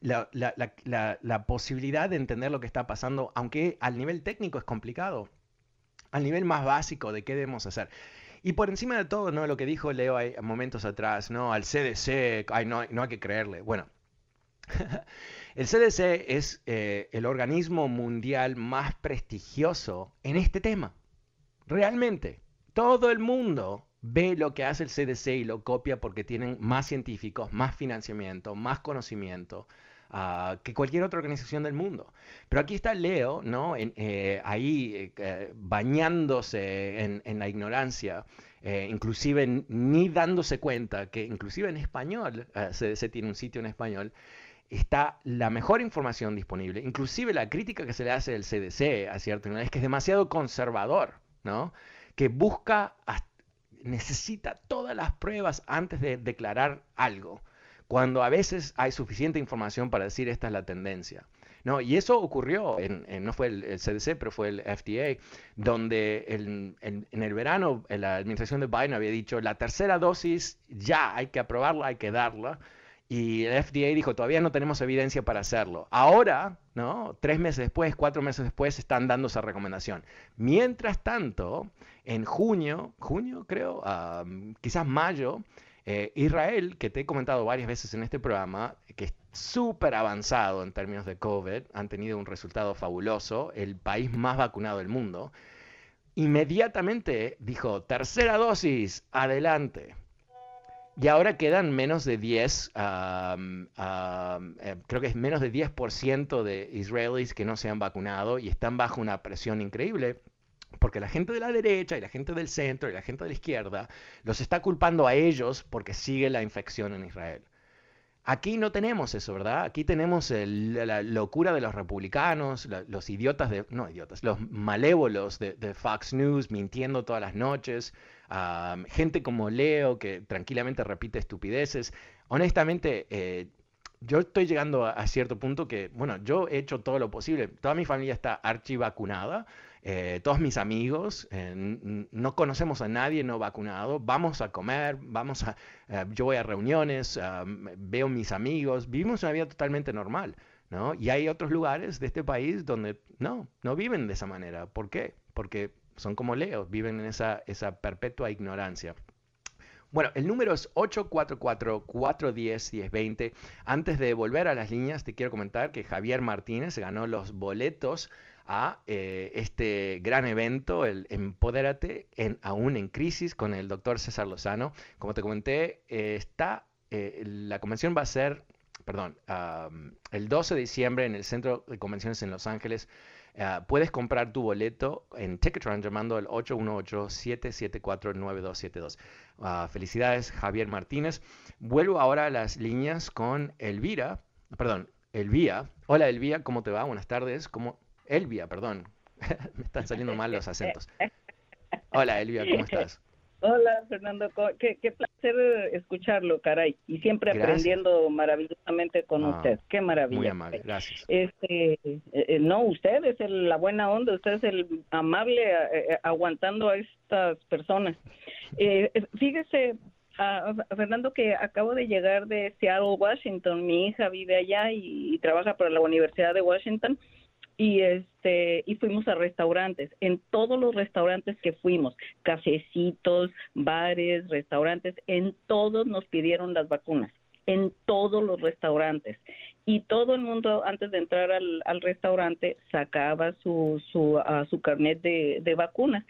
la, la, posibilidad de entender lo que está pasando, aunque al nivel técnico es complicado, al nivel más básico de qué debemos hacer. Y por encima de todo, ¿no? Lo que dijo Leo hay momentos atrás, ¿no? Al CDC, ay, no, no hay que creerle. Bueno, el CDC es eh, el organismo mundial más prestigioso en este tema. Realmente, todo el mundo ve lo que hace el CDC y lo copia porque tienen más científicos, más financiamiento, más conocimiento. Ah, que cualquier otra organización del mundo. Pero aquí está Leo, ¿no? Eh, ahí eh, bañándose en, la ignorancia, inclusive ni dándose cuenta que inclusive en español, CDC tiene un sitio en español, está la mejor información disponible, inclusive la crítica que se le hace del CDC a cierto es que es demasiado conservador, ¿no? Que busca, necesita todas las pruebas antes de declarar algo, cuando a veces hay suficiente información para decir esta es la tendencia. ¿no? Y eso ocurrió, en, no fue el, CDC, pero fue el FDA, donde en el verano la administración de Biden había dicho, la tercera dosis ya hay que aprobarla, hay que darla, y el FDA dijo, todavía no tenemos evidencia para hacerlo. Ahora, ¿no? Tres meses después, cuatro meses después, están dando esa recomendación. Mientras tanto, en junio, junio creo, quizás mayo, eh, Israel, que te he comentado varias veces en este programa, que es súper avanzado en términos de COVID, han tenido un resultado fabuloso, el país más vacunado del mundo, inmediatamente dijo, tercera dosis, adelante. Y ahora quedan menos de 10, eh, creo que es menos de 10% de israelíes que no se han vacunado y están bajo una presión increíble. Porque la gente de la derecha y la gente del centro y la gente de la izquierda los está culpando a ellos porque sigue la infección en Israel. Aquí no tenemos eso, ¿verdad? Aquí tenemos la locura de los republicanos, los idiotas de, no idiotas, los malévolos de, Fox News mintiendo todas las noches, gente como Leo que tranquilamente repite estupideces. Honestamente, eh, yo estoy llegando a, cierto punto que, bueno, yo he hecho todo lo posible. Toda mi familia está archivacunada. Eh, todos mis amigos, eh, no conocemos a nadie no vacunado, vamos a comer, vamos a, yo voy a reuniones, veo mis amigos, vivimos una vida totalmente normal, ¿no? Y hay otros lugares de este país donde no, no viven de esa manera. ¿Por qué? Porque son como Leo, viven en esa, esa perpetua ignorancia. Bueno, el número es 844-410-1020. Antes de volver a las líneas, te quiero comentar que Javier Martínez ganó los boletos a eh, este gran evento, el Empodérate, en, aún en crisis, con el doctor César Lozano. Como te comenté, eh, está, eh, la convención va a ser, perdón, el 12 de diciembre en el Centro de Convenciones en Los Ángeles. Puedes comprar tu boleto en Ticketron llamando al 818-774-9272. Ah, felicidades, Javier Martínez. Vuelvo ahora a las líneas con Elvira, perdón, Elvía. Hola Elvía, ¿cómo te va? Buenas tardes. ¿Cómo, Elvia, perdón. Me están saliendo mal los acentos. Hola, Elvia, ¿cómo estás?
Hola, Fernando. Qué, placer escucharlo, caray. Y siempre aprendiendo maravillosamente con ah, usted. Qué maravilla.
Muy amable, gracias.
Este, eh, eh, no, usted es la buena onda, usted es el amable eh, aguantando a estas personas. fíjese, ah, Fernando, que acabo de llegar de Seattle, Washington. Mi hija vive allá y trabaja para la Universidad de Washington y este y fuimos a restaurantes. En todos los restaurantes que fuimos cafecitos bares restaurantes en todos nos pidieron las vacunas. En todos los restaurantes. Y todo el mundo antes de entrar al, restaurante sacaba su su, uh, su carnet de, de vacunas.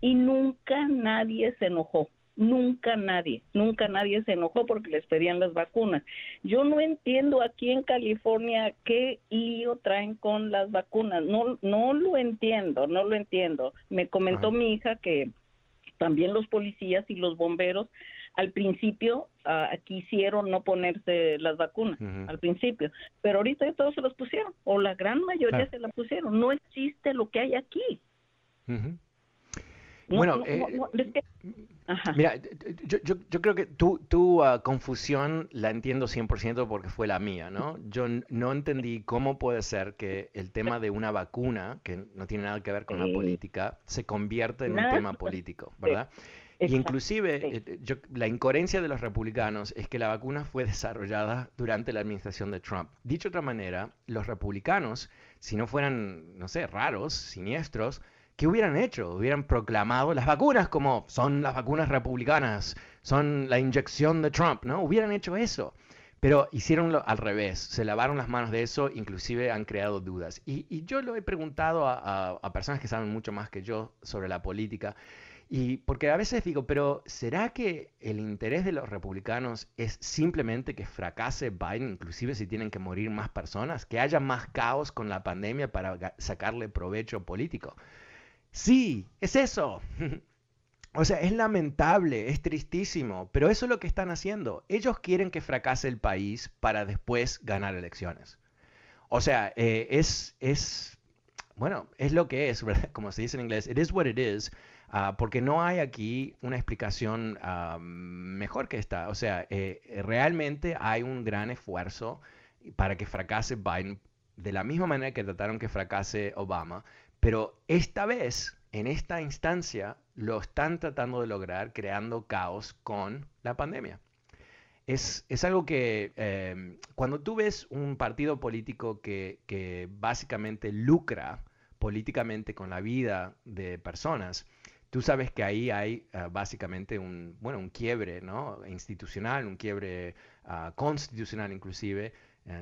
Y nunca nadie se enojó Nunca nadie, nunca nadie se enojó porque les pedían las vacunas. Yo no entiendo aquí en California qué lío traen con las vacunas. No, no lo entiendo, no lo entiendo. Me comentó mi hija que también los policías y los bomberos al principio uh, quisieron no ponerse las vacunas, al principio, pero ahorita ya todos se las pusieron, o la gran mayoría se las pusieron. No existe lo que hay aquí.
Bueno, eh, Mira, yo, yo, yo, creo que tu, tu uh, confusión la entiendo 100% porque fue la mía, ¿no? Yo no entendí cómo puede ser que el tema de una vacuna, que no tiene nada que ver con la política, se convierta en un tema político, ¿verdad? Y inclusive eh, la incoherencia de los republicanos es que la vacuna fue desarrollada durante la administración de Trump. Dicho de otra manera, los republicanos, si no fueran, no sé, raros, siniestros, ¿qué hubieran hecho? Hubieran proclamado las vacunas como son las vacunas republicanas, son la inyección de Trump, ¿no? Hubieran hecho eso. Pero hicieron al revés, se lavaron las manos de eso, inclusive han creado dudas. Y, yo lo he preguntado a, personas que saben mucho más que yo sobre la política, y porque a veces digo, pero ¿será que el interés de los republicanos es simplemente que fracase Biden, inclusive si tienen que morir más personas, que haya más caos con la pandemia para sacarle provecho político? Sí, es eso. O sea, es lamentable, es tristísimo, pero eso es lo que están haciendo. Ellos quieren que fracase el país para después ganar elecciones. O sea, eh, es, es, bueno, es lo que es, como se dice en inglés, it is what it is, ah, porque no hay aquí una explicación ah, mejor que esta. O sea, eh, realmente hay un gran esfuerzo para que fracase Biden de la misma manera que trataron que fracase Obama, pero esta vez, en esta instancia, lo están tratando de lograr creando caos con la pandemia. Es, algo que em, cuando tú ves un partido político que, básicamente lucra políticamente con la vida de personas, tú sabes que ahí hay ah, básicamente un, bueno, un quiebre ¿no? institucional, un quiebre ah, constitucional inclusive, eh,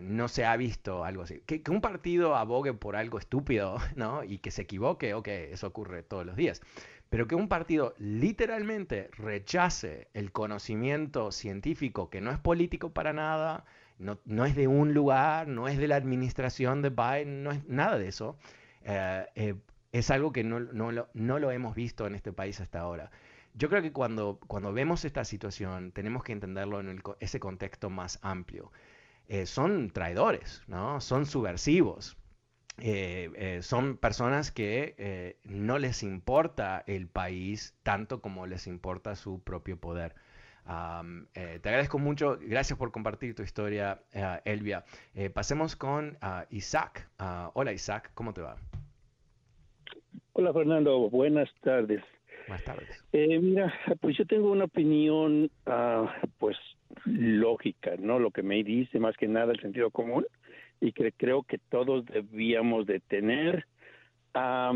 no se ha visto algo así. Que, un partido abogue por algo estúpido, ¿no? Y que se equivoque, ok, eso ocurre todos los días. Pero que un partido literalmente rechace el conocimiento científico que no es político para nada, no, no es de un lugar, no es de la administración de Biden, no es nada de eso, eh, eh, es algo que no, no, lo, no, lo, hemos visto en este país hasta ahora. Yo creo que cuando, cuando vemos esta situación tenemos que entenderlo en ese contexto más amplio. Eh, son traidores, ¿no? Son subversivos. Eh, eh, son personas que no les importa el país tanto como les importa su propio poder. te agradezco mucho, gracias por compartir tu historia, Elvia. pasemos con Isaac. Ah, hola Isaac, ¿cómo te va?
Hola Fernando, buenas tardes.
Buenas tardes.
mira, pues yo tengo una opinión, ah, pues lógica, ¿no? Lo que me dice más que nada el sentido común y que creo que todos debíamos de tener. Ah,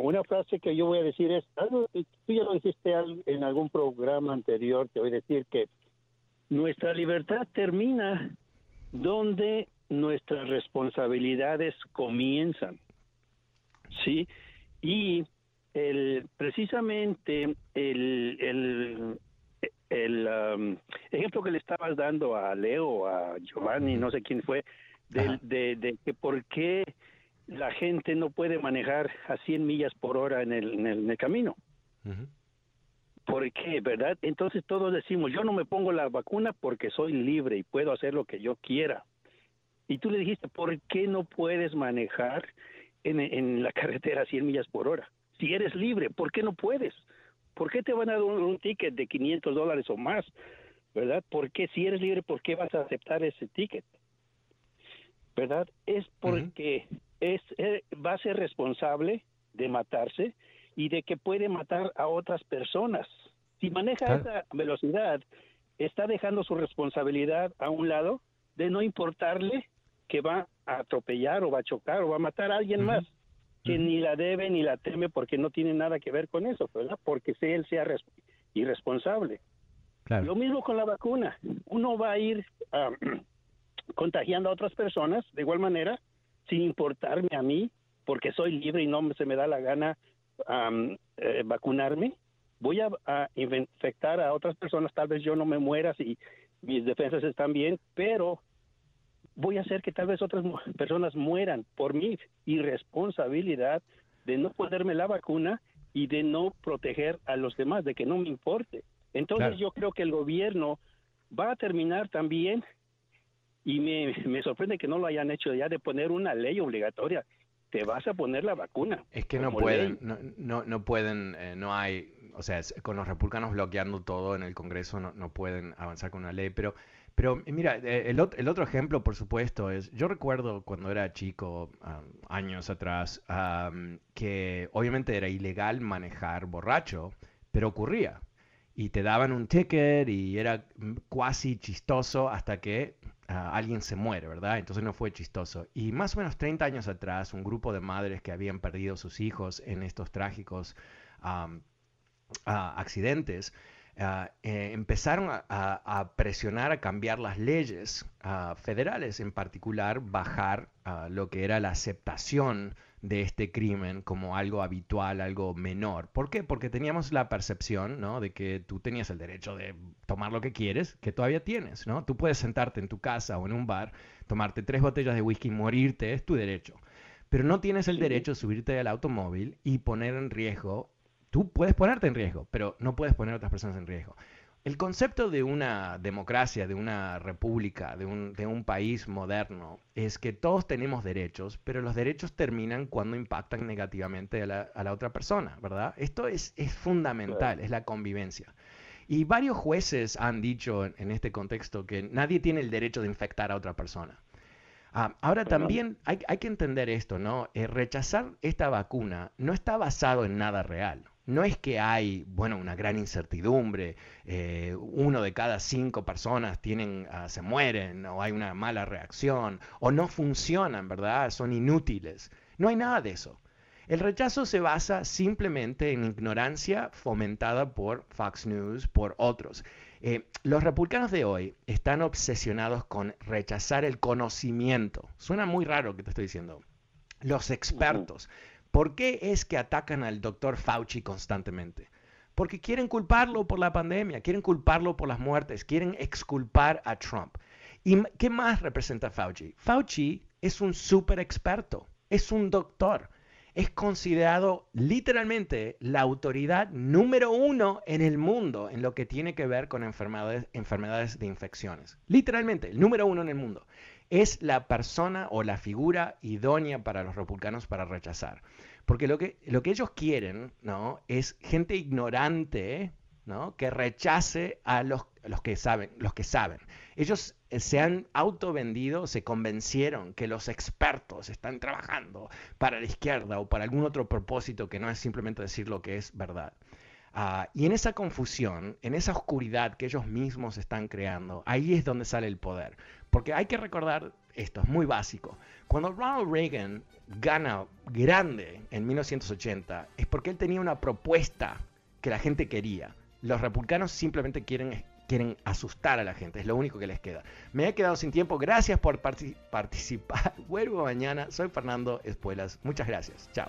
una frase que yo voy a decir es, algo, tú ya lo dijiste en algún programa anterior, te voy a decir que nuestra libertad termina donde nuestras responsabilidades comienzan, ¿sí? Y el, precisamente el, el um, ejemplo que le estabas dando a Leo, a Giovanni, no sé quién fue, de, que por qué la gente no puede manejar a 100 millas por hora en el, en el, camino. ¿Por qué, verdad? Entonces todos decimos, yo no me pongo la vacuna porque soy libre y puedo hacer lo que yo quiera. Y tú le dijiste, ¿por qué no puedes manejar en, en la carretera a 100 millas por hora? Si eres libre, ¿por qué no puedes? ¿Por qué te van a dar un, ticket de 500 dólares o más? ¿Verdad? ¿Por qué si eres libre, por qué vas a aceptar ese ticket? ¿Verdad? Es porque es, eh, va a ser responsable de matarse y de que puede matar a otras personas. Si maneja esa velocidad, está dejando su responsabilidad a un lado de no importarle que va a atropellar o va a chocar o va a matar a alguien más que ni la debe ni la teme porque no tiene nada que ver con eso, ¿verdad? Porque si él sea irresponsable. Lo mismo con la vacuna. Uno va a ir contagiando a otras personas de igual manera, sin importarme a mí, porque soy libre y no se me da la gana eh, vacunarme. Voy a, a, infectar a otras personas, tal vez yo no me muera si mis defensas están bien, pero voy a hacer que tal vez otras personas mueran por mi irresponsabilidad de no ponerme la vacuna y de no proteger a los demás, de que no me importe. Entonces yo creo que el gobierno va a terminar también, y me, me sorprende que no lo hayan hecho ya, de poner una ley obligatoria. Te vas a poner la vacuna.
Es que no pueden, no, no, no, pueden, eh, no hay, o sea, con los republicanos bloqueando todo en el Congreso no, no pueden avanzar con una ley, pero pero mira, eh, el, otro ejemplo, por supuesto, es, yo recuerdo cuando era chico, años atrás, que obviamente era ilegal manejar borracho, pero ocurría. Y te daban un ticket y era casi chistoso hasta que ah, alguien se muere, ¿verdad? Entonces no fue chistoso. Y más o menos 30 años atrás, un grupo de madres que habían perdido sus hijos en estos trágicos accidentes, Ah, eh, empezaron a, presionar a cambiar las leyes ah, federales, en particular bajar ah, lo que era la aceptación de este crimen como algo habitual, algo menor. ¿Por qué? Porque teníamos la percepción ¿no? de que tú tenías el derecho de tomar lo que quieres, que todavía tienes. ¿no? Tú puedes sentarte en tu casa o en un bar, tomarte tres botellas de whisky y morirte, es tu derecho. Pero no tienes el derecho de subirte al automóvil y poner en riesgo Tú puedes ponerte en riesgo, pero no puedes poner a otras personas en riesgo. El concepto de una democracia, de una república, de un, país moderno, es que todos tenemos derechos, pero los derechos terminan cuando impactan negativamente a la, otra persona, ¿verdad? Esto es, fundamental, es la convivencia. Y varios jueces han dicho en, este contexto que nadie tiene el derecho de infectar a otra persona. Ah, ahora también hay, que entender esto, ¿no? Eh, rechazar esta vacuna no está basado en nada real no es que hay, bueno, una gran incertidumbre, eh, uno de cada cinco personas tienen, ah, se mueren, o hay una mala reacción, o no funcionan, ¿verdad? Son inútiles. No hay nada de eso. El rechazo se basa simplemente en ignorancia fomentada por Fox News, por otros. Eh, los republicanos de hoy están obsesionados con rechazar el conocimiento. Suena muy raro que te estoy diciendo. Los expertos. ¿Por qué es que atacan al doctor Fauci constantemente? Porque quieren culparlo por la pandemia, quieren culparlo por las muertes, quieren exculpar a Trump. ¿Y qué más representa Fauci? Fauci es un super experto, es un doctor, es considerado literalmente la autoridad número uno en el mundo en lo que tiene que ver con enfermedades, enfermedades de infecciones. Literalmente, el número uno en el mundo. Es la persona o la figura idónea para los republicanos para rechazar. Porque lo que, lo que ellos quieren, ¿no? Es gente ignorante, ¿no? Que rechace a los, los, que saben, los que saben. Ellos eh, se han autovendido, se convencieron que los expertos están trabajando para la izquierda o para algún otro propósito que no es simplemente decir lo que es verdad. Ah, y en esa confusión, en esa oscuridad que ellos mismos están creando, ahí es donde sale el poder. Porque hay que recordar esto, es muy básico. Cuando Ronald Reagan gana grande en 1980, es porque él tenía una propuesta que la gente quería. Los republicanos simplemente quieren, quieren asustar a la gente, es lo único que les queda. Me he quedado sin tiempo, gracias por participar. Vuelvo mañana, soy Fernando Espuelas. Muchas gracias, chao.